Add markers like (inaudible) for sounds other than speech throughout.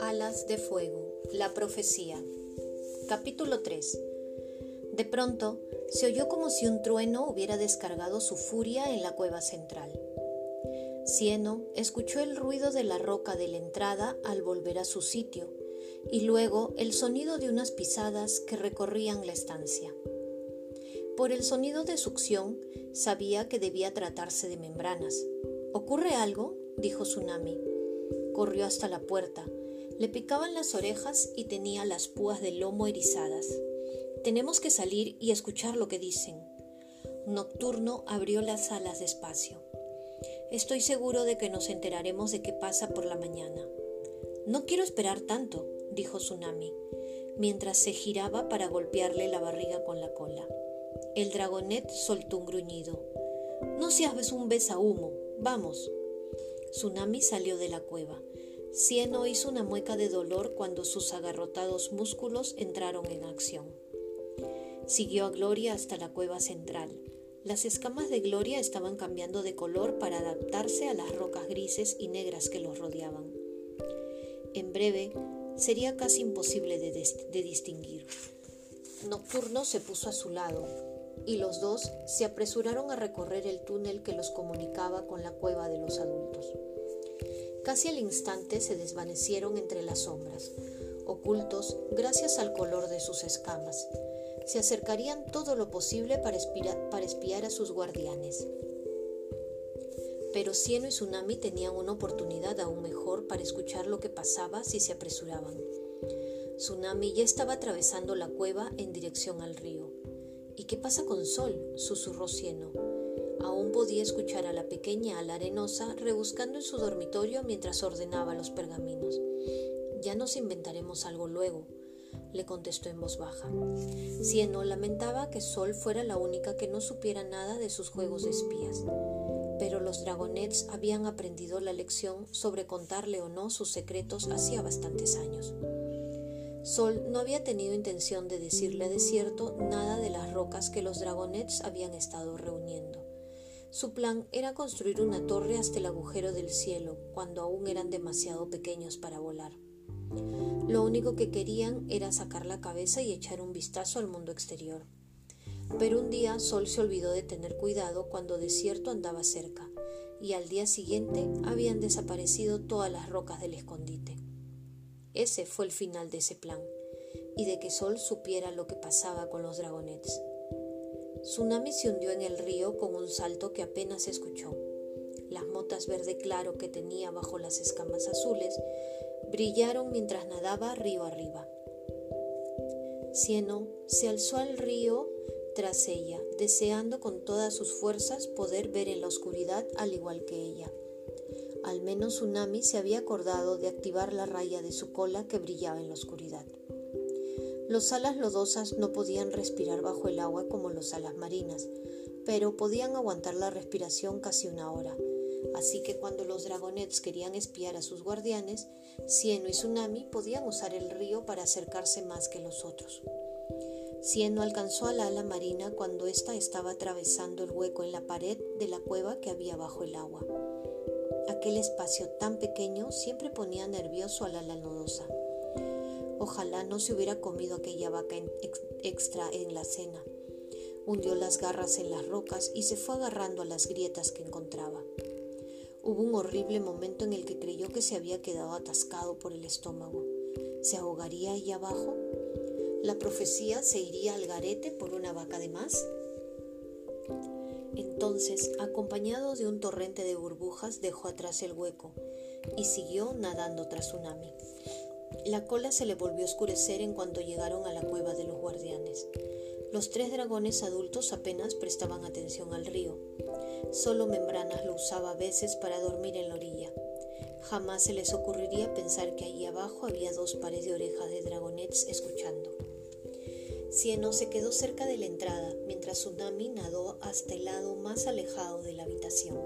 Alas de Fuego, la profecía. Capítulo 3. De pronto, se oyó como si un trueno hubiera descargado su furia en la cueva central. Cieno escuchó el ruido de la roca de la entrada al volver a su sitio y luego el sonido de unas pisadas que recorrían la estancia. Por el sonido de succión sabía que debía tratarse de membranas. ¿Ocurre algo? dijo Tsunami. Corrió hasta la puerta. Le picaban las orejas y tenía las púas del lomo erizadas. Tenemos que salir y escuchar lo que dicen. Nocturno abrió las alas despacio. Estoy seguro de que nos enteraremos de qué pasa por la mañana. No quiero esperar tanto, dijo Tsunami, mientras se giraba para golpearle la barriga con la cola. El dragonet soltó un gruñido. No seas un humo. Vamos. Tsunami salió de la cueva. Cieno hizo una mueca de dolor cuando sus agarrotados músculos entraron en acción. Siguió a Gloria hasta la cueva central. Las escamas de Gloria estaban cambiando de color para adaptarse a las rocas grises y negras que los rodeaban. En breve, sería casi imposible de distinguir. Nocturno se puso a su lado, y los dos se apresuraron a recorrer el túnel que los comunicaba con la cueva de los adultos. Casi al instante se desvanecieron entre las sombras, ocultos gracias al color de sus escamas se acercarían todo lo posible para, espiar a sus guardianes. Pero Cieno y Tsunami tenían una oportunidad aún mejor para escuchar lo que pasaba si se apresuraban. Tsunami ya estaba atravesando la cueva en dirección al río. ¿Y qué pasa con Sol? susurró Cieno. Aún podía escuchar a la pequeña ala arenosa rebuscando en su dormitorio mientras ordenaba los pergaminos. Ya nos inventaremos algo luego, le contestó en voz baja. Cieno lamentaba que Sol fuera la única que no supiera nada de sus juegos de espías, pero los dragonets habían aprendido la lección sobre contarle o no sus secretos hacía bastantes años. Sol no había tenido intención de decirle a Desierto nada de las rocas que los dragonets habían estado reuniendo. Su plan era construir una torre hasta el agujero del cielo, cuando aún eran demasiado pequeños para volar. Lo único que querían era sacar la cabeza y echar un vistazo al mundo exterior. Pero un día Sol se olvidó de tener cuidado cuando Desierto andaba cerca, y al día siguiente habían desaparecido todas las rocas del escondite. Ese fue el final de ese plan, y de que Sol supiera lo que pasaba con los dragonets. Tsunami se hundió en el río con un salto que apenas escuchó. Las motas verde claro que tenía bajo las escamas azules brillaron mientras nadaba río arriba. Cieno se alzó al río tras ella, deseando con todas sus fuerzas poder ver en la oscuridad al igual que ella. Al menos Tsunami se había acordado de activar la raya de su cola que brillaba en la oscuridad. Los alas lodosas no podían respirar bajo el agua como los alas marinas, pero podían aguantar la respiración casi una hora, Así que cuando los dragonets querían espiar a sus guardianes, Cieno y Tsunami podían usar el río para acercarse más que los otros. Cieno alcanzó al ala marina cuando ésta estaba atravesando el hueco en la pared de la cueva que había bajo el agua. Aquel espacio tan pequeño siempre ponía nervioso al ala nodosa. Ojalá no se hubiera comido aquella vaca extra en la cena. Hundió las garras en las rocas y se fue agarrando a las grietas que encontraba. Hubo un horrible momento en el que creyó que se había quedado atascado por el estómago. ¿Se ahogaría ahí abajo? ¿La profecía se iría al garete por una vaca de más? Entonces, acompañado de un torrente de burbujas, dejó atrás el hueco y siguió nadando tras Tsunami. La cola se le volvió a oscurecer en cuanto llegaron a la cueva de los guardianes. Los tres dragones adultos apenas prestaban atención al río. Solo Membranas lo usaba a veces para dormir en la orilla. Jamás se les ocurriría pensar que allí abajo había dos pares de orejas de dragonets escuchando. Cieno se quedó cerca de la entrada mientras Tsunami nadó hasta el lado más alejado de la habitación.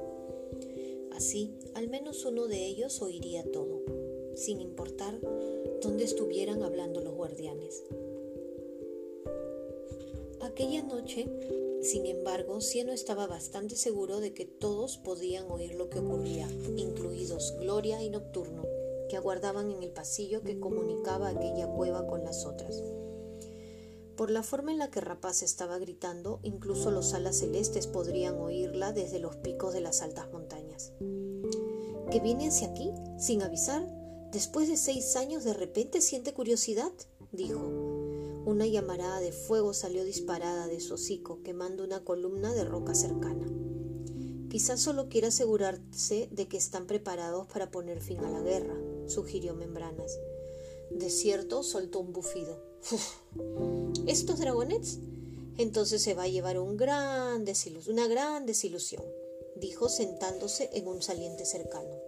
Así, al menos uno de ellos oiría todo, sin importar dónde estuvieran hablando los guardianes. Aquella noche, Sin embargo, Cieno estaba bastante seguro de que todos podían oír lo que ocurría, incluidos Gloria y Nocturno, que aguardaban en el pasillo que comunicaba aquella cueva con las otras. Por la forma en la que Rapaz estaba gritando, incluso los alas celestes podrían oírla desde los picos de las altas montañas. ¿Que viene hacia aquí, sin avisar? Después de seis años de repente siente curiosidad, dijo. Una llamarada de fuego salió disparada de su hocico, quemando una columna de roca cercana. Quizás solo quiera asegurarse de que están preparados para poner fin a la guerra, sugirió Membranas. De cierto, soltó un bufido. (sighs) ¿Estos dragonets? Entonces se va a llevar un gran una gran desilusión, dijo sentándose en un saliente cercano.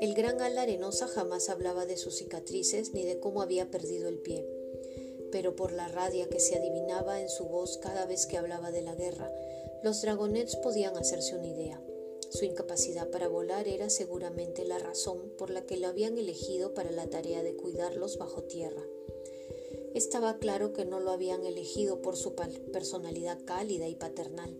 El gran ala arenosa jamás hablaba de sus cicatrices ni de cómo había perdido el pie, pero por la radia que se adivinaba en su voz cada vez que hablaba de la guerra, los dragonets podían hacerse una idea. Su incapacidad para volar era seguramente la razón por la que lo habían elegido para la tarea de cuidarlos bajo tierra. Estaba claro que no lo habían elegido por su personalidad cálida y paternal.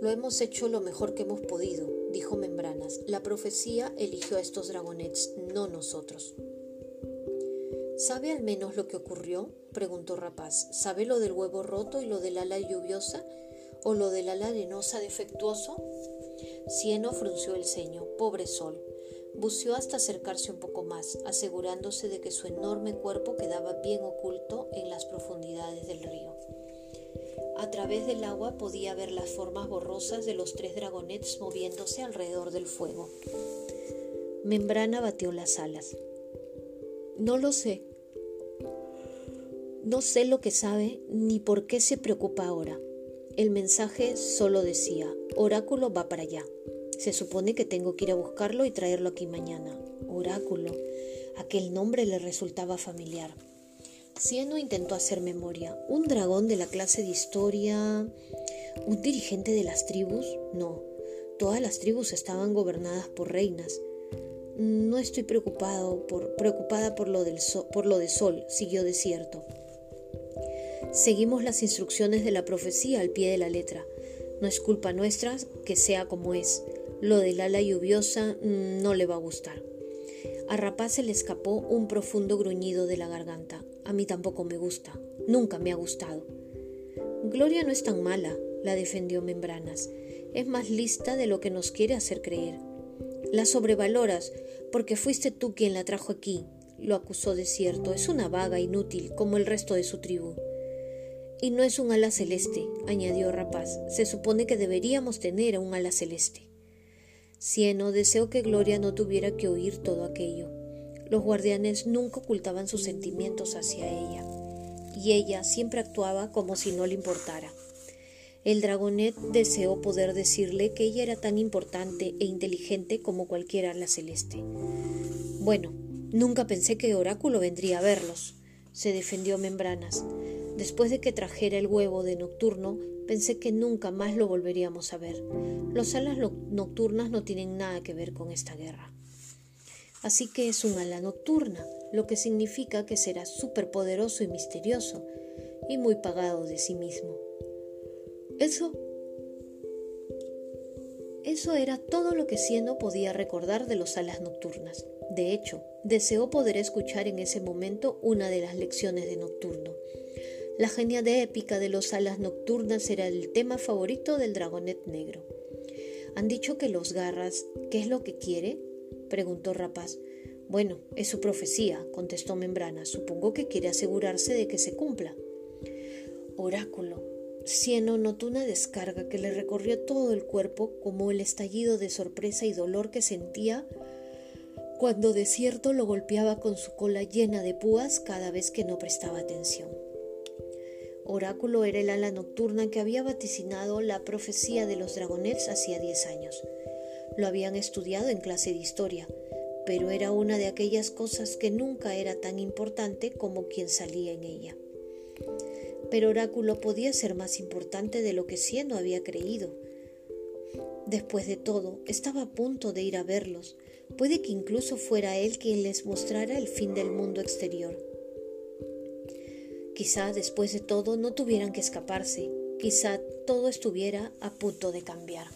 Lo hemos hecho lo mejor que hemos podido, dijo Membranas. La profecía eligió a estos dragonets, no nosotros. ¿Sabe al menos lo que ocurrió? preguntó Rapaz. ¿Sabe lo del huevo roto y lo del ala lluviosa? ¿O lo del ala arenosa defectuoso? Cieno frunció el ceño. Pobre sol. Buceó hasta acercarse un poco más, asegurándose de que su enorme cuerpo quedaba bien oculto en las profundidades del río. A través del agua podía ver las formas borrosas de los tres dragonets moviéndose alrededor del fuego. Membrana batió las alas. No lo sé. No sé lo que sabe ni por qué se preocupa ahora. El mensaje solo decía, Oráculo va para allá. Se supone que tengo que ir a buscarlo y traerlo aquí mañana. Oráculo. Aquel nombre le resultaba familiar. Cieno intentó hacer memoria. ¿Un dragón de la clase de historia? ¿Un dirigente de las tribus? No. Todas las tribus estaban gobernadas por reinas. No estoy preocupado por, preocupada por lo, del por lo de Sol, siguió desierto. Seguimos las instrucciones de la profecía al pie de la letra. No es culpa nuestra que sea como es. Lo del ala lluviosa mm, no le va a gustar. A Rapaz se le escapó un profundo gruñido de la garganta. A mí tampoco me gusta. Nunca me ha gustado. Gloria no es tan mala, la defendió Membranas. Es más lista de lo que nos quiere hacer creer. La sobrevaloras porque fuiste tú quien la trajo aquí, lo acusó de cierto. Es una vaga inútil como el resto de su tribu. Y no es un ala celeste, añadió Rapaz. Se supone que deberíamos tener un ala celeste. Cieno deseó que Gloria no tuviera que oír todo aquello. Los guardianes nunca ocultaban sus sentimientos hacia ella, y ella siempre actuaba como si no le importara. El dragonet deseó poder decirle que ella era tan importante e inteligente como cualquier ala celeste. Bueno, nunca pensé que Oráculo vendría a verlos, se defendió Membranas. Después de que trajera el huevo de nocturno, pensé que nunca más lo volveríamos a ver. Los alas nocturnas no tienen nada que ver con esta guerra. Así que es un ala nocturna, lo que significa que será superpoderoso y misterioso, y muy pagado de sí mismo. Eso eso era todo lo que Cieno podía recordar de los alas nocturnas. De hecho, deseó poder escuchar en ese momento una de las lecciones de Nocturno. La genia de épica de los alas nocturnas era el tema favorito del dragonet negro. Han dicho que los garras, ¿qué es lo que quiere? preguntó Rapaz. Bueno, es su profecía, contestó Membrana. Supongo que quiere asegurarse de que se cumpla. Oráculo. Cieno notó una descarga que le recorrió todo el cuerpo como el estallido de sorpresa y dolor que sentía cuando Desierto lo golpeaba con su cola llena de púas cada vez que no prestaba atención. Oráculo era el ala nocturna que había vaticinado la profecía de los dragonets hacía diez años. Lo habían estudiado en clase de historia, pero era una de aquellas cosas que nunca era tan importante como quien salía en ella. Pero Oráculo podía ser más importante de lo que Cieno había creído. Después de todo, estaba a punto de ir a verlos. Puede que incluso fuera él quien les mostrara el fin del mundo exterior. Quizá después de todo no tuvieran que escaparse, quizá todo estuviera a punto de cambiar.